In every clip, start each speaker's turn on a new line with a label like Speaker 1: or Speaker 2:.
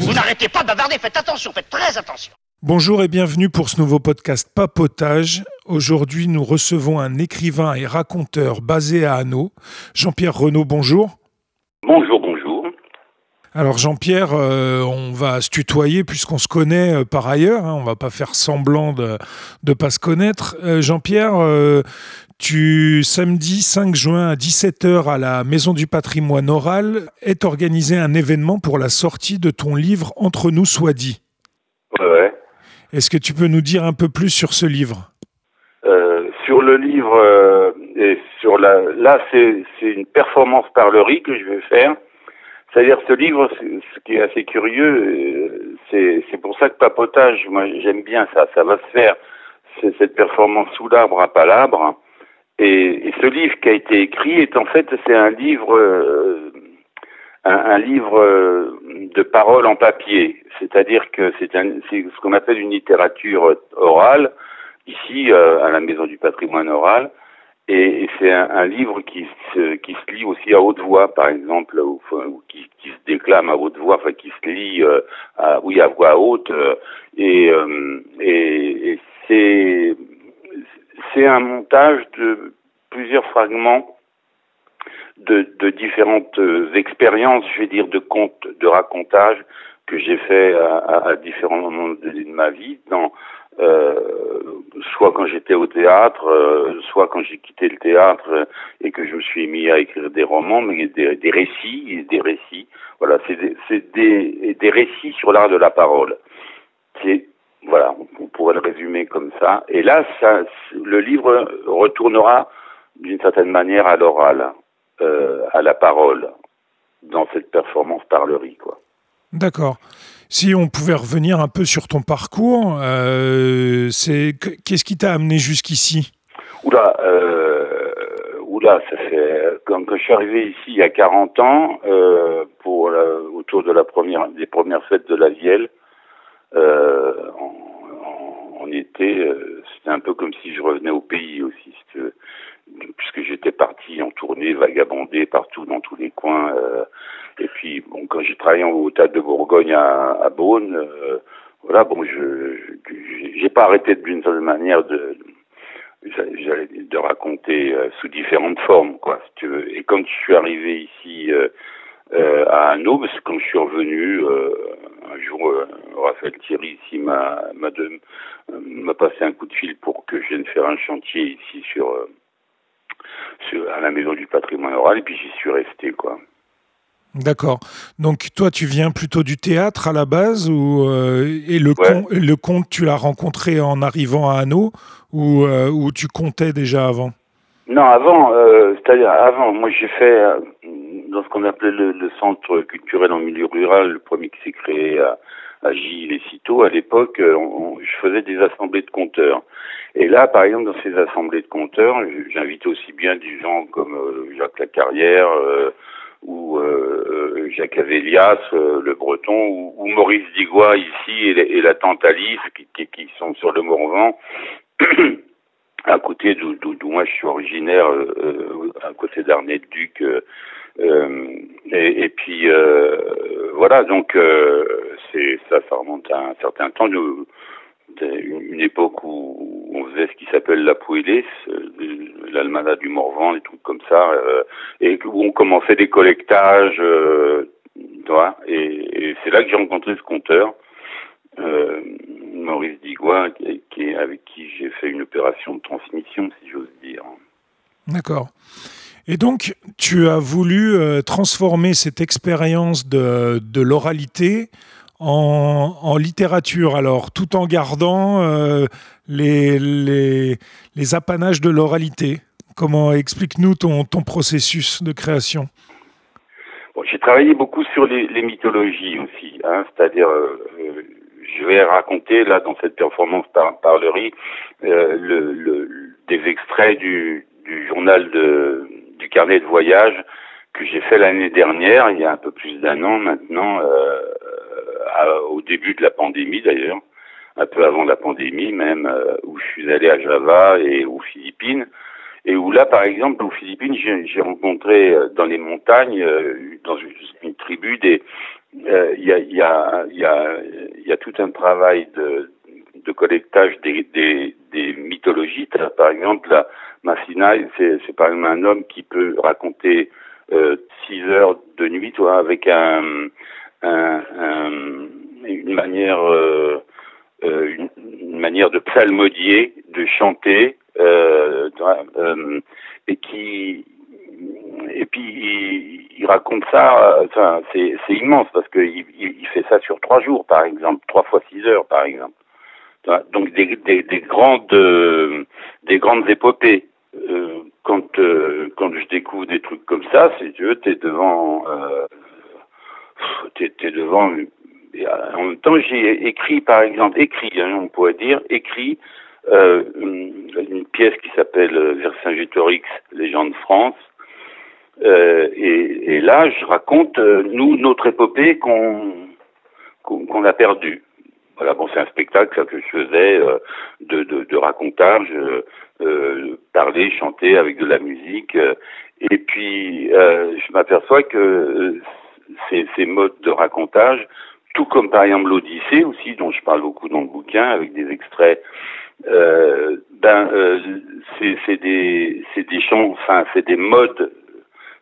Speaker 1: Vous n'arrêtez pas de bavarder, faites attention, faites très attention.
Speaker 2: Bonjour et bienvenue pour ce nouveau podcast Papotage. Aujourd'hui, nous recevons un écrivain et raconteur basé à Hanau. Jean-Pierre Renaud, bonjour.
Speaker 3: Bonjour, bonjour.
Speaker 2: Alors Jean-Pierre, euh, on va se tutoyer puisqu'on se connaît euh, par ailleurs. hein, on va pas faire semblant de ne pas se connaître. Euh, Jean-Pierre, tu samedi 5 juin à 17h à la Maison du Patrimoine Oral est organisé un événement pour la sortie de ton livre Entre nous soit dit.
Speaker 3: Ouais, ouais.
Speaker 2: Est-ce que tu peux nous dire un peu plus sur ce livre?
Speaker 3: Sur le livre, et sur la, là, c'est c'est une performance parlerie que je vais faire. C'est-à-dire, ce livre, ce qui est assez curieux, euh, c'est pour ça que papotage, moi, j'aime bien ça. Ça va se faire, c'est cette performance sous l'arbre à palabre. Et, et ce livre qui a été écrit est en fait, c'est un livre, euh, un, un livre euh, de paroles en papier. C'est-à-dire que c'est ce qu'on appelle une littérature orale ici euh, à la Maison du Patrimoine Oral. Et, c'est un, un livre qui se, qui se lit aussi à haute voix, par exemple, ou, ou qui, qui se déclame à haute voix, enfin qui se lit, euh, à, oui, à voix haute. euh, et euh, et, et c'est c'est un montage de plusieurs fragments de, de différentes euh, expériences, je vais dire, de contes, de racontage que j'ai fait à, à- à différents moments de, de ma vie, dans, euh, soit quand j'étais au théâtre, euh, soit quand j'ai quitté le théâtre euh, et que je me suis mis à écrire des romans, mais des, récits, des récits. Voilà, c'est des, récits sur l'art de la parole. C'est voilà, on, on pourrait le résumer comme ça. Et là, ça, le livre retournera d'une certaine manière à l'oral, euh, à la parole, dans cette performance parlerie, quoi.
Speaker 2: D'accord. Si on pouvait revenir un peu sur ton parcours, euh, c'est que- qu'est-ce qui t'a amené jusqu'ici?
Speaker 3: Oula, euh, oula, ça fait quand, je suis arrivé ici il y a 40 ans, euh, pour autour de la première des premières fêtes de la Vielle, euh, été, c'était un peu comme si je revenais au pays aussi. Puisque j'étais parti en tournée, vagabondé partout dans tous les coins. euh, et puis, bon, quand j'ai travaillé au Théâtre de Bourgogne à, à Beaune, euh, voilà, bon, je j'ai pas arrêté d'une certaine manière de de raconter euh, sous différentes formes, quoi, si tu veux. Et quand je suis arrivé ici euh, euh, à Hanau, quand je suis revenu, euh, un jour, Raphaël Thierry ici m'a m'a passé un coup de fil pour que je vienne faire un chantier ici sur, sur à la Maison du Patrimoine Oral, et puis j'y suis resté, quoi.
Speaker 2: D'accord. Donc toi, tu viens plutôt du théâtre à la base ou euh, et le,
Speaker 3: Ouais.
Speaker 2: con- le conte, tu l'as rencontré en arrivant à Hanau ou, euh, ou tu comptais déjà avant?
Speaker 3: Non, avant, euh, c'est-à-dire avant, moi j'ai fait dans ce qu'on appelait le, le centre culturel en milieu rural, le premier qui s'est créé à, à Gilles et Citeaux, à l'époque, euh, je faisais des assemblées de compteurs. Et là, par exemple, dans ces assemblées de compteurs, j'invite aussi bien des gens comme euh, Jacques Lacarrière euh, ou Jacques Avélias, euh, le Breton, ou, Maurice Digois ici et, la- tante Alice qui, sont sur le Morvan. à côté d'où moi je suis originaire, à côté d'Arnay-le-Duc. euh, et, puis voilà, donc c'est ça, ça remonte à un certain temps, de- une, époque où on faisait ce qui s'appelle la Pouélès, l'almanach du Morvan, des trucs comme ça, euh, et où on commençait des collectages, euh, tu vois, et, c'est là que j'ai rencontré ce conteur. Euh, Maurice Digois, avec qui j'ai fait une opération de transmission, si j'ose dire.
Speaker 2: D'accord. Et donc, tu as voulu euh, transformer cette expérience de l'oralité en, littérature, alors tout en gardant euh, les, les, apanages de l'oralité. Comment explique-nous ton, ton processus de création?
Speaker 3: J'ai travaillé beaucoup sur les, mythologies aussi, hein, c'est-à-dire, euh, je vais raconter là dans cette performance par euh, le, le, des extraits du, journal du carnet de voyage que j'ai fait l'année dernière, il y a un peu plus d'un an maintenant, au début de la pandémie d'ailleurs, un peu avant la pandémie même, euh, où je suis allé à Java et aux Philippines. et où là, par exemple, aux Philippines, j'ai rencontré dans les montagnes, dans une, tribu, il y a, y, a, y, y a tout un travail de, de collectage des, des, mythologies. Par exemple, la Massina, c'est par exemple un homme qui peut raconter euh, six heures de nuit, toi, avec un, un, une manière euh, euh, une, manière de psalmodier, de chanter, euh, euh, et qui et puis il, raconte ça, enfin, c'est immense parce qu'il il, fait ça sur trois jours par exemple, trois fois six heures par exemple. Donc des, des, des grandes des grandes épopées. Euh, quand euh, quand je découvre des trucs comme ça, c'est tu t'es devant euh, t'es, t'es devant en même temps, j'ai écrit, par exemple, écrit, hein, on pourrait dire, écrit euh, une, pièce qui s'appelle Vercingétorix, Légende de France. Euh, et, et, là, je raconte, euh, nous, notre épopée qu'on qu'on a perdue. Voilà, bon, c'est un spectacle que je faisais euh, de, de, de, racontage, euh, parler, chanter avec de la musique. et puis, je m'aperçois que ces, modes de racontage tout comme par exemple l'Odyssée aussi, dont je parle beaucoup dans le bouquin, avec des extraits. Euh, ben, euh, c'est des, des chants, enfin, c'est des modes,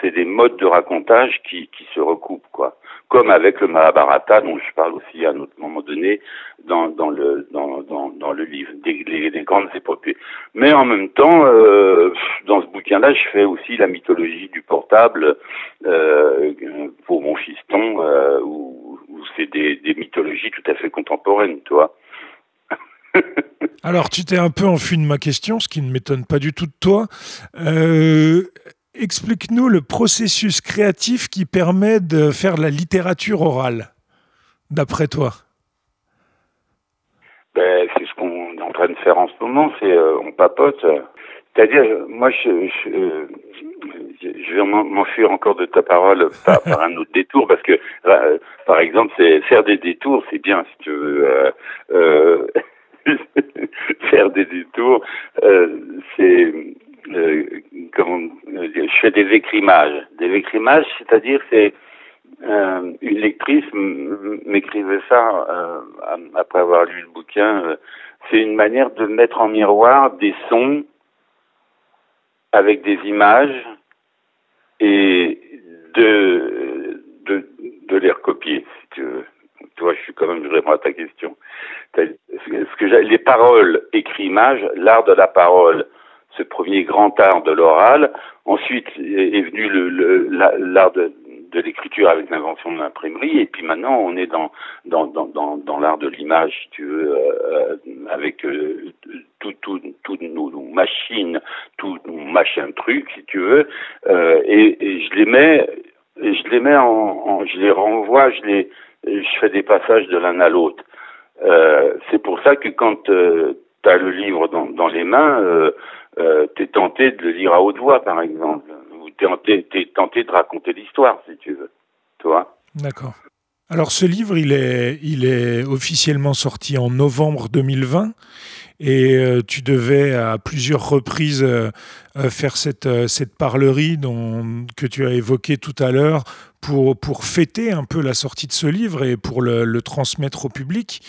Speaker 3: c'est des modes de racontage qui, qui se recoupent, quoi. Comme avec le Mahabharata, dont je parle aussi à un autre moment donné dans, dans le dans, dans, dans le livre, des, des, grandes épopées. Mais en même temps, euh, dans ce bouquin-là, je fais aussi la mythologie du portable euh, pour mon fiston, euh, où, où c'est des, des mythologies tout à fait contemporaines, tu vois.
Speaker 2: Alors, tu t'es un peu enfui de ma question, ce qui ne m'étonne pas du tout de toi. Euh, Explique-nous le processus créatif qui permet de faire de la littérature orale, d'après toi.
Speaker 3: Ben, c'est ce qu'on est en train de faire en ce moment, c'est euh, on papote. C'est-à-dire, moi, je, je, vais m'enfuir encore de ta parole par, un autre détour, parce que, euh, par exemple, faire des détours, c'est bien, si tu veux. Euh, faire des détours, c'est euh, comment je fais des écrimages. Des écrimages, c'est-à-dire c'est euh, une lectrice m'écrivait ça euh, après avoir lu le bouquin. Euh, c'est une manière de mettre en miroir des sons avec des images et de les recopier, si tu veux. Tu vois, je suis quand même vraiment à ta question. Les paroles écrit images, l'art de la parole ce premier grand art de l'oral. Ensuite est venu l'art de, l'écriture avec l'invention de l'imprimerie, et puis maintenant on est dans dans dans dans, l'art de l'image, tu veux, euh, avec euh, tout, tout, toutes nos, machines, tout nos machin truc, si tu veux, euh, et, je les mets, je les mets en, je les renvoie, je les, je fais des passages de l'un à l'autre. c'est pour ça que quand tu as le livre dans, dans les mains, euh, tu es tenté de le lire à haute voix, par exemple, ou tu es, tenté de raconter l'histoire, si tu veux. Toi
Speaker 2: D'accord. Alors ce livre, il est, il est officiellement sorti en novembre 2020 et euh, tu devais à plusieurs reprises euh, faire cette, cette parlerie dont, que tu as évoquée tout à l'heure pour, pour fêter un peu la sortie de ce livre et pour le transmettre au public.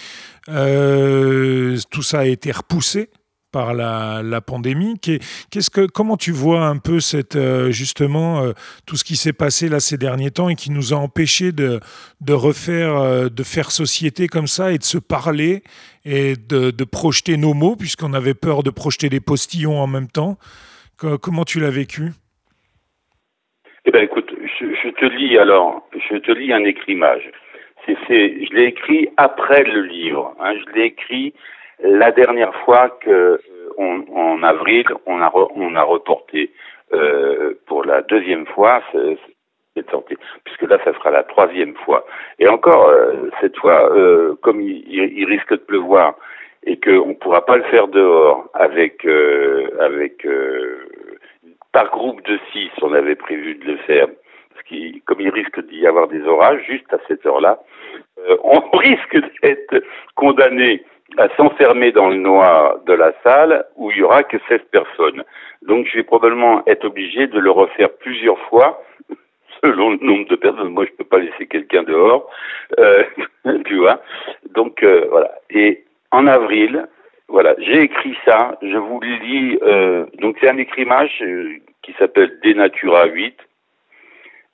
Speaker 2: tout ça a été repoussé par la, pandémie. Qu'est-ce que, comment tu vois un peu cette, euh, justement euh, tout ce qui s'est passé là ces derniers temps et qui nous a empêchés de, de refaire, euh, de faire société comme ça et de se parler et de, de projeter nos mots puisqu'on avait peur de projeter des postillons en même temps. comment tu l'as vécu?
Speaker 3: Eh ben écoute, je, te lis alors, je te lis un écrimage. Je l'ai écrit après le livre. Hein, je l'ai écrit la dernière fois que euh, on, en avril, on a on a reporté euh, pour la deuxième fois cette sortie, puisque là, ça sera la troisième fois. Et encore, euh, cette fois, euh, comme il, il, risque de pleuvoir et qu'on ne pourra pas le faire dehors avec avec par groupe de six, on avait prévu de le faire, parce qu'il, comme il risque d'y avoir des orages juste à cette heure-là, on risque d'être condamné à s'enfermer dans le noir de la salle où il y aura que 16 personnes. Donc je vais probablement être obligé de le refaire plusieurs fois selon le nombre de personnes. Moi, je peux pas laisser quelqu'un dehors, euh, tu vois. Donc euh, voilà. Et en avril, voilà, j'ai écrit ça. Je vous le lis. Euh, donc c'est un écrimage euh, qui s'appelle Denatura 8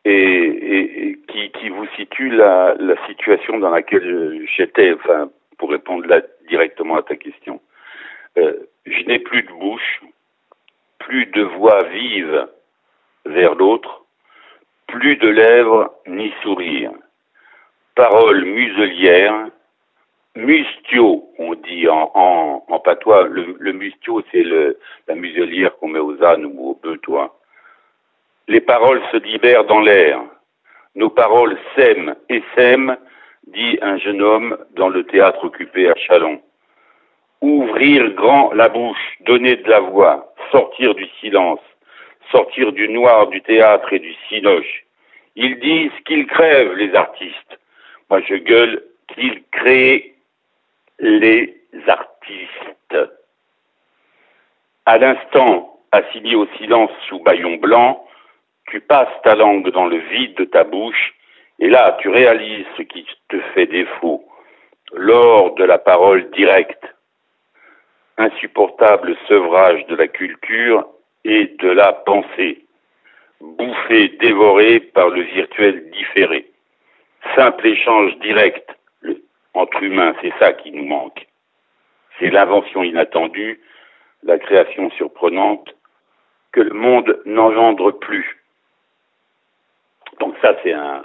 Speaker 3: et, et, et qui, qui, vous situe la, la situation dans laquelle j'étais. Enfin, pour répondre là directement à ta question. Euh, je n'ai plus de bouche, plus de voix vive vers l'autre, plus de lèvres ni sourire. Paroles muselières, mustio, on dit en, patois. Le, le mustio, c'est la muselière qu'on met aux ânes ou aux bœufs, toi. Les paroles se libèrent dans l'air. Nos paroles s'aiment et s'aiment dit un jeune homme dans le théâtre occupé à Chalon. Ouvrir grand la bouche, donner de la voix, sortir du silence, sortir du noir du théâtre et du cinoche. Ils disent qu'ils crèvent, les artistes. Moi, je gueule qu'ils créent les artistes. À l'instant, assigné au silence sous baillon blanc, tu passes ta langue dans le vide de ta bouche et là, tu réalises ce qui te fait défaut lors de la parole directe, insupportable sevrage de la culture et de la pensée, bouffé, dévoré par le virtuel différé. Simple échange direct entre humains, c'est ça qui nous manque. C'est l'invention inattendue, la création surprenante que le monde n'engendre plus. Donc ça, c'est un,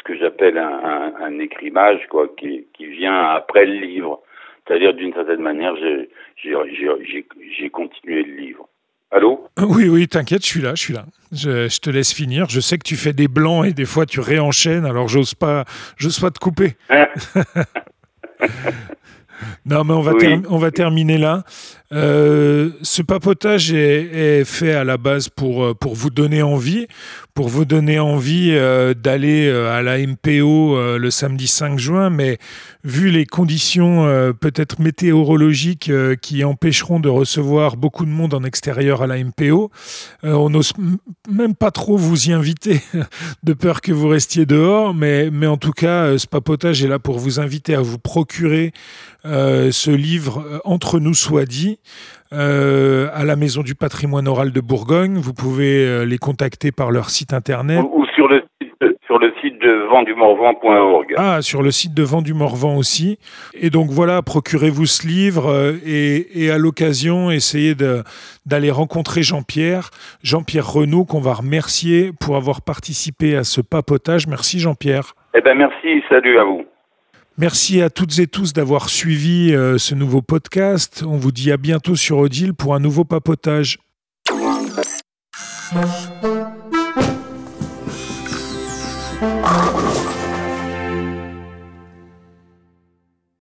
Speaker 3: ce que j'appelle un, un, un, écrimage quoi, qui, qui, vient après le livre. C'est-à-dire, d'une certaine manière, j'ai continué le livre. Allô?
Speaker 2: Oui, oui, t'inquiète, je suis là, je suis là. Je, je, te laisse finir. Je sais que tu fais des blancs et des fois tu réenchaînes, alors j'ose pas, j'ose pas te couper. non, mais on va, oui. on va terminer là. Euh, ce papotage est, fait à la base pour, pour vous donner envie, pour vous donner envie euh, d'aller euh, à la MPO euh, le samedi 5 juin, mais vu les conditions euh, peut-être météorologiques euh, qui empêcheront de recevoir beaucoup de monde en extérieur à la MPO, on n'ose même pas trop vous y inviter, de peur que vous restiez dehors, mais, mais en tout cas, ce papotage est là pour vous inviter à vous procurer ce livre Entre nous soit dit. Euh, à la Maison du patrimoine oral de Bourgogne. Vous pouvez euh, les contacter par leur site internet.
Speaker 3: Ou, ou sur, le site, sur le site de vendumorvan.org.
Speaker 2: Ah, sur le site de Vendumorvan aussi. Et donc voilà, procurez-vous ce livre euh, et, et, à l'occasion, essayez d'aller rencontrer Jean-Pierre, Jean-Pierre Renaud, qu'on va remercier pour avoir participé à ce papotage. Merci Jean-Pierre.
Speaker 3: Eh bien merci, salut à vous.
Speaker 2: Merci à toutes et tous d'avoir suivi euh, ce nouveau podcast. On vous dit à bientôt sur Odile pour un nouveau papotage.